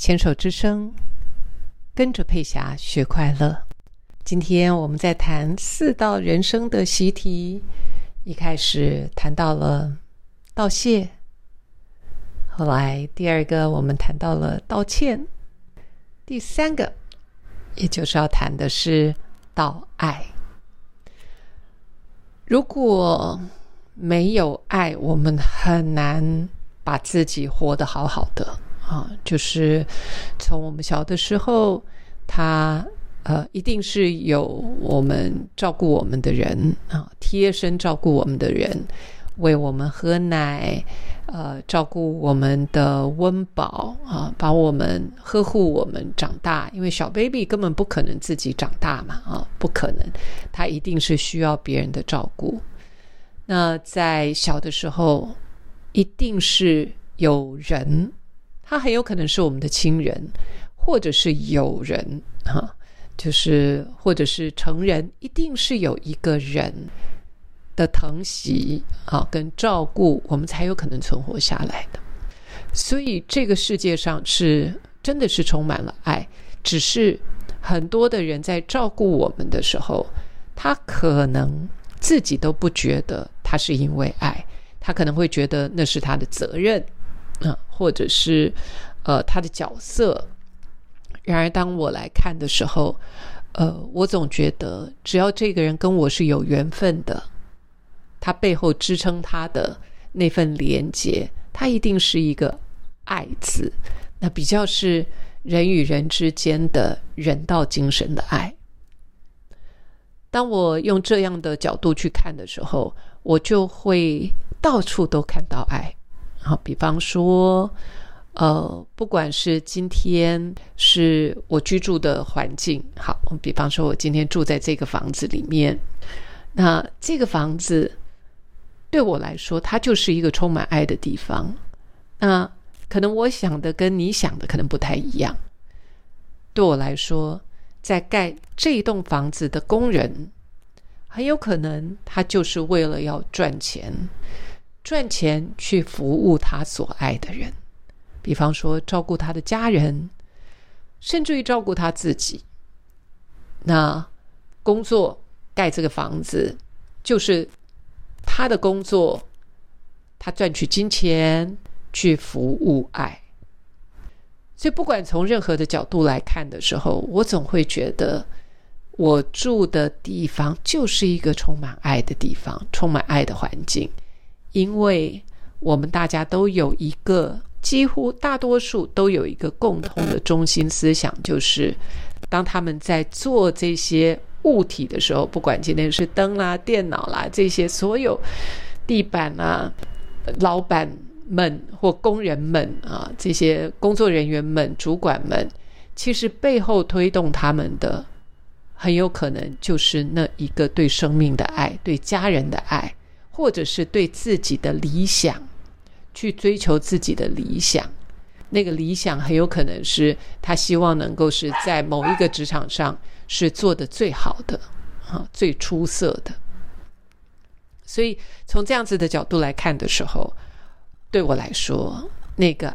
牵手之声，跟着佩霞学快乐。今天我们在谈四道人生的习题，一开始谈到了道谢，后来第二个我们谈到了道歉，第三个也就是要谈的是道爱。如果没有爱，我们很难把自己活得好好的啊！就是从我们小的时候，他呃，一定是有我们照顾我们的人啊，贴身照顾我们的人，为我们喝奶，呃，照顾我们的温饱啊，把我们呵护我们长大。因为小 baby 根本不可能自己长大嘛，啊，不可能，他一定是需要别人的照顾。那在小的时候，一定是有人，他很有可能是我们的亲人，或者是友人，哈，就是或者是成人，一定是有一个人的疼惜啊，跟照顾，我们才有可能存活下来的。所以这个世界上是真的是充满了爱，只是很多的人在照顾我们的时候，他可能。自己都不觉得他是因为爱，他可能会觉得那是他的责任，啊，或者是呃他的角色。然而，当我来看的时候，呃，我总觉得只要这个人跟我是有缘分的，他背后支撑他的那份连接，他一定是一个爱字，那比较是人与人之间的人道精神的爱。当我用这样的角度去看的时候，我就会到处都看到爱。好，比方说，呃，不管是今天是我居住的环境，好，比方说我今天住在这个房子里面，那这个房子对我来说，它就是一个充满爱的地方。那可能我想的跟你想的可能不太一样。对我来说。在盖这一栋房子的工人，很有可能他就是为了要赚钱，赚钱去服务他所爱的人，比方说照顾他的家人，甚至于照顾他自己。那工作盖这个房子，就是他的工作，他赚取金钱去服务爱。所以，不管从任何的角度来看的时候，我总会觉得我住的地方就是一个充满爱的地方，充满爱的环境。因为我们大家都有一个，几乎大多数都有一个共同的中心思想，就是当他们在做这些物体的时候，不管今天是灯啦、电脑啦这些，所有地板啊，老板。们或工人们啊，这些工作人员们、主管们，其实背后推动他们的，很有可能就是那一个对生命的爱、对家人的爱，或者是对自己的理想，去追求自己的理想。那个理想很有可能是他希望能够是在某一个职场上是做的最好的啊，最出色的。所以从这样子的角度来看的时候。对我来说，那个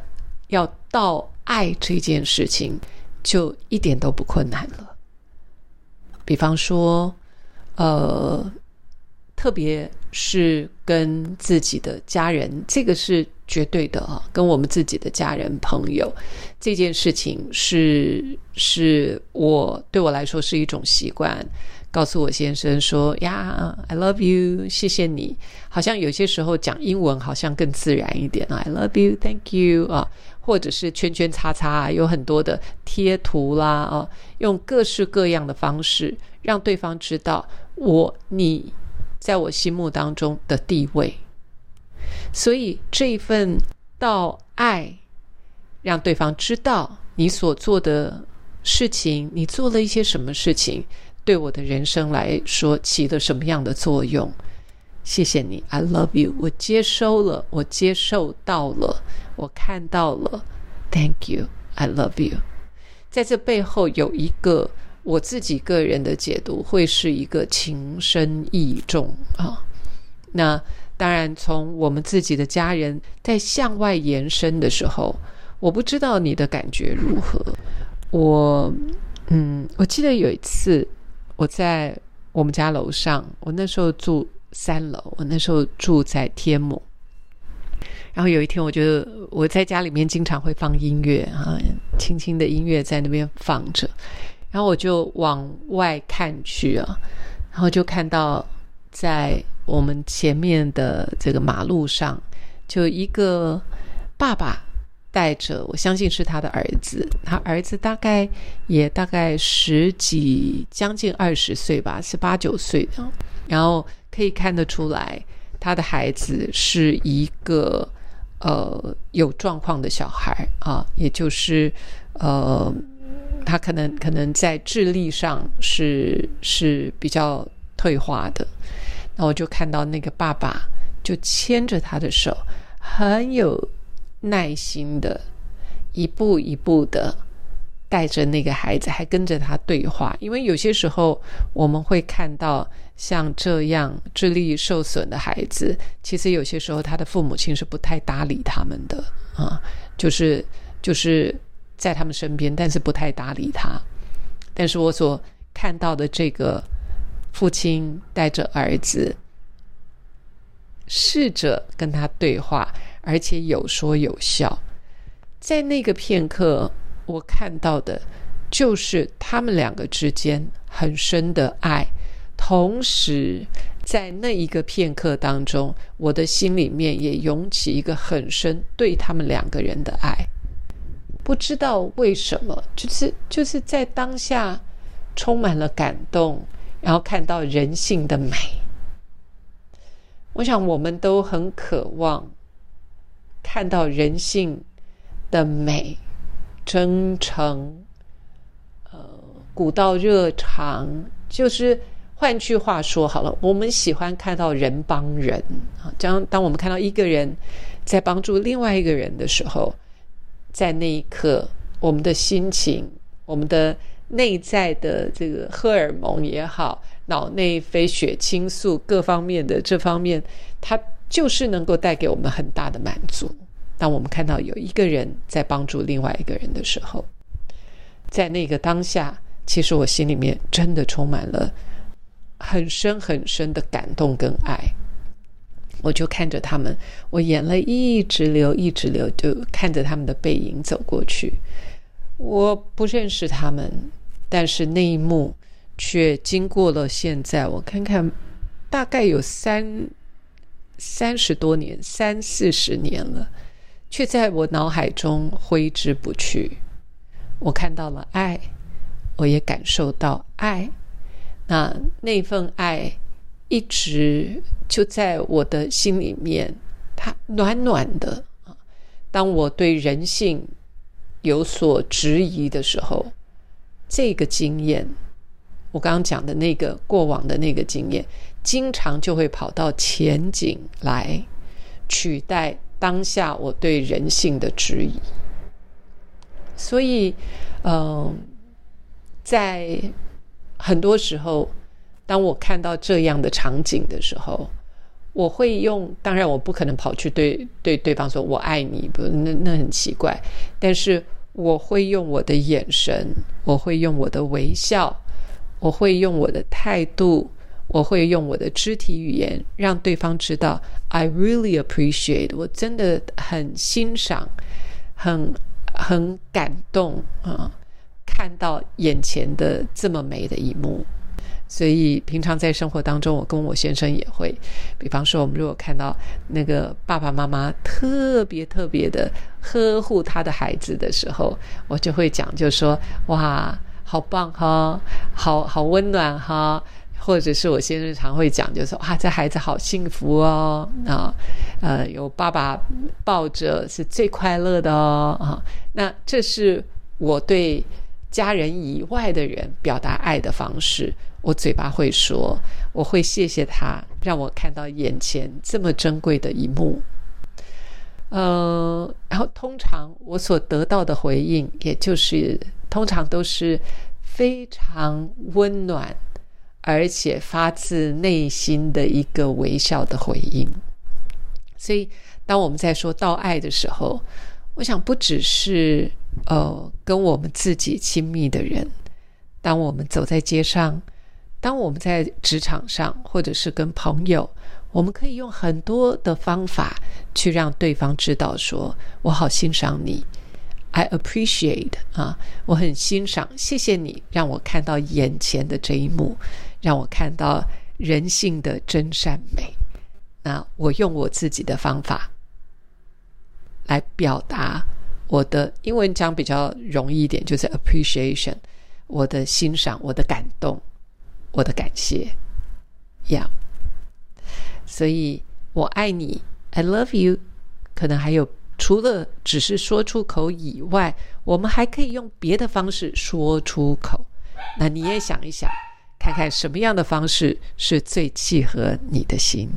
要到爱这件事情，就一点都不困难了。比方说，呃，特别是跟自己的家人，这个是绝对的啊。跟我们自己的家人朋友，这件事情是是我对我来说是一种习惯。告诉我先生说呀，I love you，谢谢你。好像有些时候讲英文好像更自然一点 I love you，Thank you 啊，或者是圈圈叉叉啊，有很多的贴图啦啊，用各式各样的方式让对方知道我你在我心目当中的地位。所以这一份到爱，让对方知道你所做的事情，你做了一些什么事情。对我的人生来说起了什么样的作用？谢谢你，I love you。我接收了，我接受到了，我看到了，Thank you，I love you。在这背后有一个我自己个人的解读，会是一个情深意重啊。那当然，从我们自己的家人在向外延伸的时候，我不知道你的感觉如何。我，嗯，我记得有一次我在我们家楼上，我那时候住三楼，我那时候住在天母。然后有一天，我觉得我在家里面经常会放音乐啊，轻轻的音乐在那边放着，然后我就往外看去啊，然后就看到在我们前面的这个马路上，就一个爸爸带着，我相信是他的儿子，他儿子大概也大概十几，将近二十岁吧，是八九岁的，然后可以看得出来，他的孩子是一个。呃，有状况的小孩啊，也就是呃，他可能可能在智力上是是比较退化的。那我就看到那个爸爸就牵着他的手，很有耐心的，一步一步的。带着那个孩子，还跟着他对话。因为有些时候我们会看到像这样智力受损的孩子，其实有些时候他的父母亲是不太搭理他们的啊，就是就是在他们身边，但是不太搭理他。但是我所看到的这个父亲带着儿子，试着跟他对话，而且有说有笑，在那个片刻。我看到的，就是他们两个之间很深的爱，同时在那一个片刻当中，我的心里面也涌起一个很深对他们两个人的爱。不知道为什么，就是就是在当下充满了感动，然后看到人性的美。我想我们都很渴望看到人性的美。真诚，呃，古道热肠，就是换句话说好了，我们喜欢看到人帮人啊。当当我们看到一个人在帮助另外一个人的时候，在那一刻，我们的心情，我们的内在的这个荷尔蒙也好，脑内啡、血清素各方面的这方面，它就是能够带给我们很大的满足。当我们看到有一个人在帮助另外一个人的时候，在那个当下，其实我心里面真的充满了很深很深的感动跟爱。我就看着他们，我眼泪一直流，一直流，就看着他们的背影走过去。我不认识他们，但是那一幕却经过了现在，我看看，大概有三三十多年，三四十年了。却在我脑海中挥之不去。我看到了爱，我也感受到爱。那那份爱一直就在我的心里面，它暖暖的啊。当我对人性有所质疑的时候，这个经验，我刚刚讲的那个过往的那个经验，经常就会跑到前景来取代。当下我对人性的质疑，所以，嗯，在很多时候，当我看到这样的场景的时候，我会用，当然我不可能跑去对对对方说“我爱你”，不，那那很奇怪。但是我会用我的眼神，我会用我的微笑，我会用我的态度。我会用我的肢体语言让对方知道，I really appreciate，我真的很欣赏，很很感动啊！看到眼前的这么美的一幕，所以平常在生活当中，我跟我先生也会，比方说，我们如果看到那个爸爸妈妈特别特别的呵护他的孩子的时候，我就会讲，就说哇，好棒哈，好好温暖哈。或者是我先生常会讲，就说啊，这孩子好幸福哦，啊，呃，有爸爸抱着是最快乐的哦，啊，那这是我对家人以外的人表达爱的方式。我嘴巴会说，我会谢谢他，让我看到眼前这么珍贵的一幕。呃，然后通常我所得到的回应，也就是通常都是非常温暖。而且发自内心的一个微笑的回应，所以当我们在说到爱的时候，我想不只是呃跟我们自己亲密的人，当我们走在街上，当我们在职场上，或者是跟朋友，我们可以用很多的方法去让对方知道，说我好欣赏你，I appreciate 啊，我很欣赏，谢谢你让我看到眼前的这一幕，让我看到人性的真善美。那我用我自己的方法。来表达我的英文讲比较容易一点，就是 appreciation，我的欣赏，我的感动，我的感谢，Yeah。所以我爱你，I love you，可能还有除了只是说出口以外，我们还可以用别的方式说出口。那你也想一想，看看什么样的方式是最契合你的心。